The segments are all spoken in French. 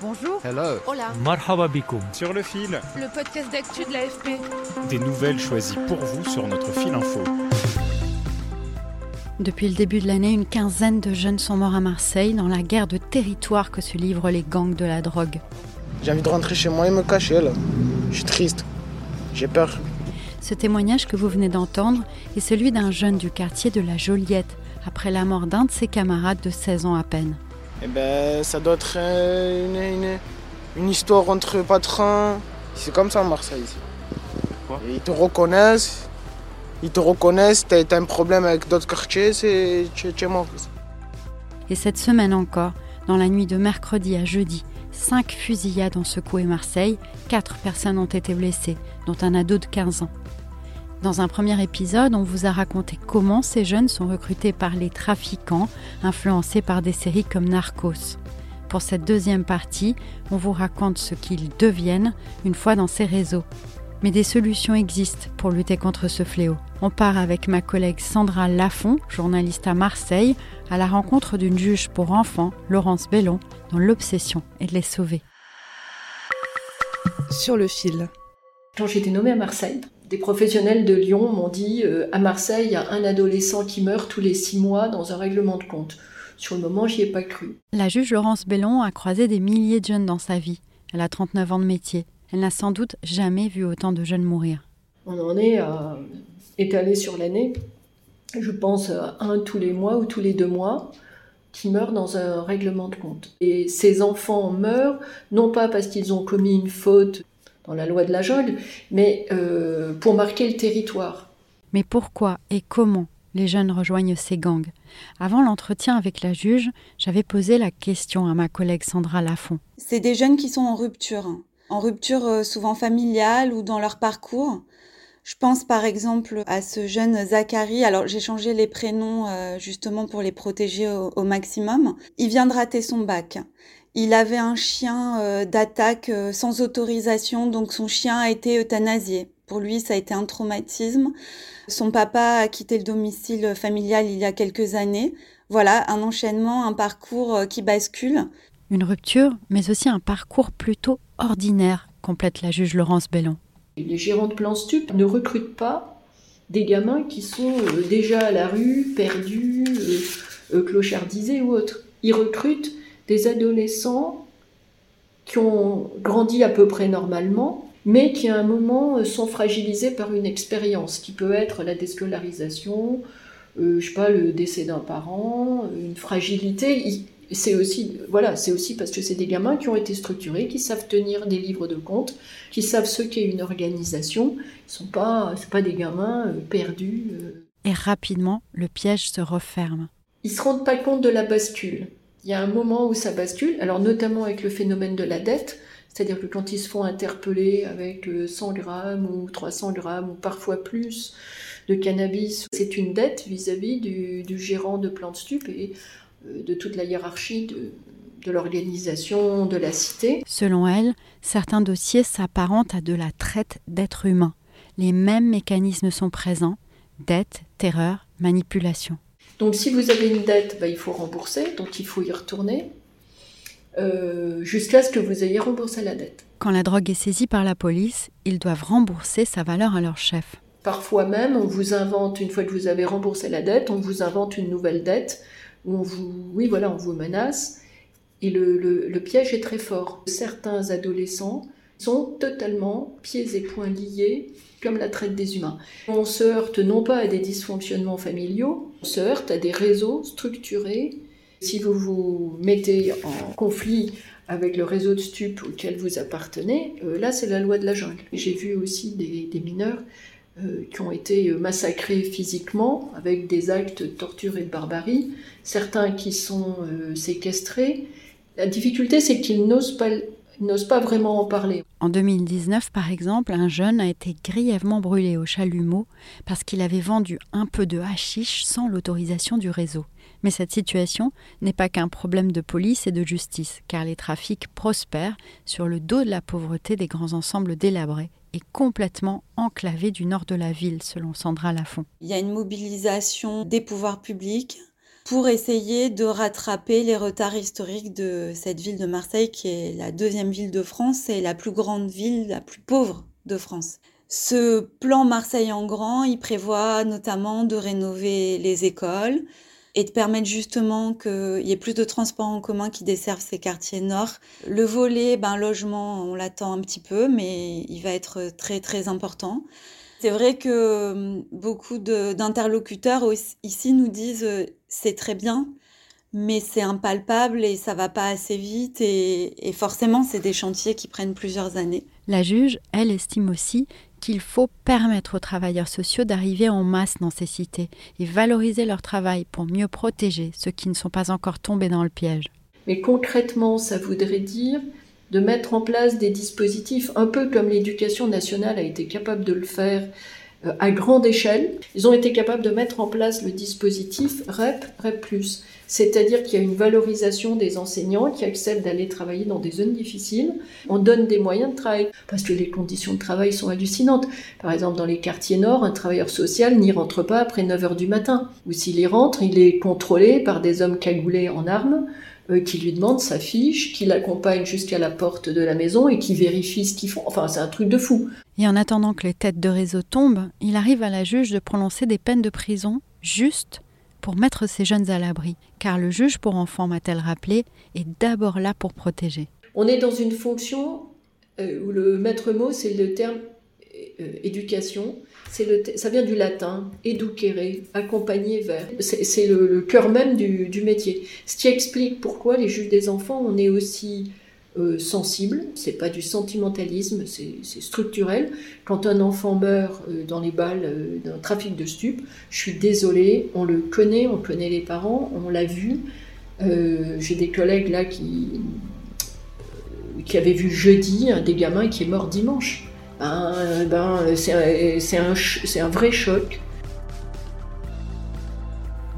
Bonjour. Hello. Hola. Marhaba bikoum. Sur le fil, Le podcast d'actu de l'AFP. des nouvelles choisies pour vous sur notre fil info. Depuis le début de l'année, une quinzaine de jeunes sont morts à Marseille dans la guerre de territoire que se livrent les gangs de la drogue. J'ai envie de rentrer chez moi et me cacher là. Je suis triste. J'ai peur. Ce témoignage que vous venez d'entendre est celui d'un jeune du quartier de la Joliette, après la mort d'un de ses camarades de 16 ans à peine. Eh ben, ça doit être euh, une, une- une histoire entre patrons. C'est comme ça à Marseille. Quoi? Ils te reconnaissent. Ils te reconnaissent. T'as t'as un problème avec d'autres quartiers, c'est mort. Et cette semaine encore, dans la nuit de mercredi à jeudi, cinq fusillades ont secoué Marseille, quatre personnes ont été blessées, dont un ado de 15 ans. Dans un premier épisode, on vous a raconté comment ces jeunes sont recrutés par les trafiquants, influencés par des séries comme Narcos. Pour cette deuxième partie, on vous raconte ce qu'ils deviennent une fois dans ces réseaux. Mais des solutions existent pour lutter contre ce fléau. On part avec ma collègue Sandra Lafont, journaliste à Marseille, à la rencontre d'une juge pour enfants, Laurence Bellon, dont l'obsession est de les sauver. Sur le fil. Quand j'étais nommée à Marseille, des professionnels de Lyon m'ont dit euh, à Marseille, il y a un adolescent qui meurt tous les six mois dans un règlement de compte. Sur le moment, j'y ai pas cru. La juge Laurence Bellon a croisé des milliers de jeunes dans sa vie. Elle a 39 ans de métier. Elle n'a sans doute jamais vu autant de jeunes mourir. On en est à étalé sur l'année. Je pense à un tous les mois ou tous les deux mois qui meurt dans un règlement de compte. Et ces enfants meurent non pas parce qu'ils ont commis une faute dans la loi de la jungle, mais euh, pour marquer le territoire. Mais pourquoi et comment les jeunes rejoignent ces gangs? Avant l'entretien avec la juge, j'avais posé la question à ma collègue Sandra Lafont. C'est des jeunes qui sont en rupture, hein. en rupture euh, souvent familiale ou dans leur parcours. Je pense par exemple à ce jeune Zachary. Alors j'ai changé les prénoms euh, justement pour les protéger au, au maximum. Il vient de rater son bac. Il avait un chien euh, d'attaque euh, sans autorisation, donc son chien a été euthanasié. Pour lui, ça a été un traumatisme. Son papa a quitté le domicile familial il y a quelques années. Voilà, un enchaînement, un parcours euh, qui bascule. Une rupture, mais aussi un parcours plutôt ordinaire, complète la juge Laurence Bellon. Les gérants de plan stup ne recrutent pas des gamins qui sont euh, déjà à la rue, perdus, euh, euh, clochardisés ou autres. Ils recrutent des adolescents qui ont grandi à peu près normalement, mais qui à un moment euh, sont fragilisés par une expérience qui peut être la déscolarisation, euh, je sais pas, le décès d'un parent, euh, une fragilité. C'est aussi, voilà, c'est aussi parce que c'est des gamins qui ont été structurés, qui savent tenir des livres de compte, qui savent ce qu'est une organisation. Ils sont pas, c'est pas des gamins euh, perdus. Et rapidement, le piège se referme. Ils se rendent pas compte de la bascule. Il y a un moment où ça bascule, alors notamment avec le phénomène de la dette, c'est-à-dire que quand ils se font interpeller avec euh, 100 grammes ou 300 grammes ou parfois plus de cannabis, c'est une dette vis-à-vis du, gérant de plan de stup et euh, de toute la hiérarchie de, de l'organisation, de la cité. Selon elle, certains dossiers s'apparentent à de la traite d'êtres humains. Les mêmes mécanismes sont présents dette, terreur, manipulation. Donc si vous avez une dette, bah, il faut rembourser, donc il faut y retourner euh, jusqu'à ce que vous ayez remboursé la dette. Quand la drogue est saisie par la police, ils doivent rembourser sa valeur à leur chef. Parfois même, on vous invente, une fois que vous avez remboursé la dette, on vous invente une nouvelle dette, où on vous, oui, voilà, on vous menace. Et le, le- le piège est très fort. Certains adolescents sont totalement pieds et poings liés, comme la traite des humains. On se heurte non pas à des dysfonctionnements familiaux, on se heurte à des réseaux structurés. Si vous vous mettez en conflit avec le réseau de stupes auquel vous appartenez, euh, là c'est la loi de la jungle. J'ai vu aussi des, mineurs euh, qui ont été massacrés physiquement avec des actes de torture et de barbarie, certains qui sont euh, séquestrés. La difficulté, c'est qu'ils n'osent pas, n'osent pas vraiment en parler. En 2019, par exemple, un jeune a été grièvement brûlé au chalumeau parce qu'il avait vendu un peu de hashish sans l'autorisation du réseau. Mais cette situation n'est pas qu'un problème de police et de justice, car les trafics prospèrent sur le dos de la pauvreté des grands ensembles délabrés et complètement enclavés du nord de la ville, selon Sandra Lafont. Il y a une mobilisation des pouvoirs publics pour essayer de rattraper les retards historiques de cette ville de Marseille, qui est la deuxième ville de France et la plus grande ville, la plus pauvre de France. Ce plan Marseille en grand, il prévoit notamment de rénover les écoles, et de permettre justement qu'il y ait plus de transports en commun qui desservent ces quartiers nord. Le volet ben, logement, on l'attend un petit peu, mais il va être très très important. C'est vrai que hum, beaucoup d'interlocuteurs ici nous disent euh, c'est très bien, mais c'est impalpable et ça va pas assez vite et, et forcément c'est des chantiers qui prennent plusieurs années. La juge, elle, estime aussi qu'il faut permettre aux travailleurs sociaux d'arriver en masse dans ces cités et valoriser leur travail pour mieux protéger ceux qui ne sont pas encore tombés dans le piège. Mais concrètement, ça voudrait dire de mettre en place des dispositifs, un peu comme l'éducation nationale a été capable de le faire euh, à grande échelle. Ils ont été capables de mettre en place le dispositif REP, REP+, c'est-à-dire qu'il y a une valorisation des enseignants qui acceptent d'aller travailler dans des zones difficiles. On donne des moyens de travail parce que les conditions de travail sont hallucinantes. Par exemple, dans les quartiers nord, un travailleur social n'y rentre pas après 9 heures du matin. Ou s'il y rentre, il est contrôlé par des hommes cagoulés en armes qui lui demandent sa fiche, qui l'accompagnent jusqu'à la porte de la maison et qui vérifient ce qu'ils font. Enfin, c'est un truc de fou. Et en attendant que les têtes de réseau tombent, il arrive à la juge de prononcer des peines de prison justes pour mettre ces jeunes à l'abri, car le juge pour enfants, m'a-t-elle rappelé, est d'abord là pour protéger. On est dans une fonction euh, où le maître mot, c'est le terme euh, éducation. Le, ça vient du latin, educere, accompagner vers. C'est le, cœur même du, métier. Ce qui explique pourquoi les juges des enfants, on est aussi euh, sensible, c'est pas du sentimentalisme, c'est structurel. Quand un enfant meurt euh, dans les balles euh, d'un trafic de stupes, je suis désolée, on le connaît, on connaît les parents, on l'a vu. J'ai des collègues là qui, qui avaient vu jeudi un des gamins qui est mort dimanche. Ben, ben, c'est un, vrai choc.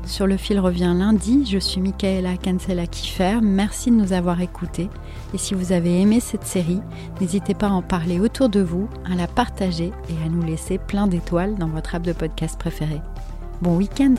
Sur le fil revient lundi. Je suis Michaela Cancela Kiffer. Merci de nous avoir écoutés. Et si vous avez aimé cette série, n'hésitez pas à en parler autour de vous, à la partager et à nous laisser plein d'étoiles dans votre app de podcast préféré. Bon week-end!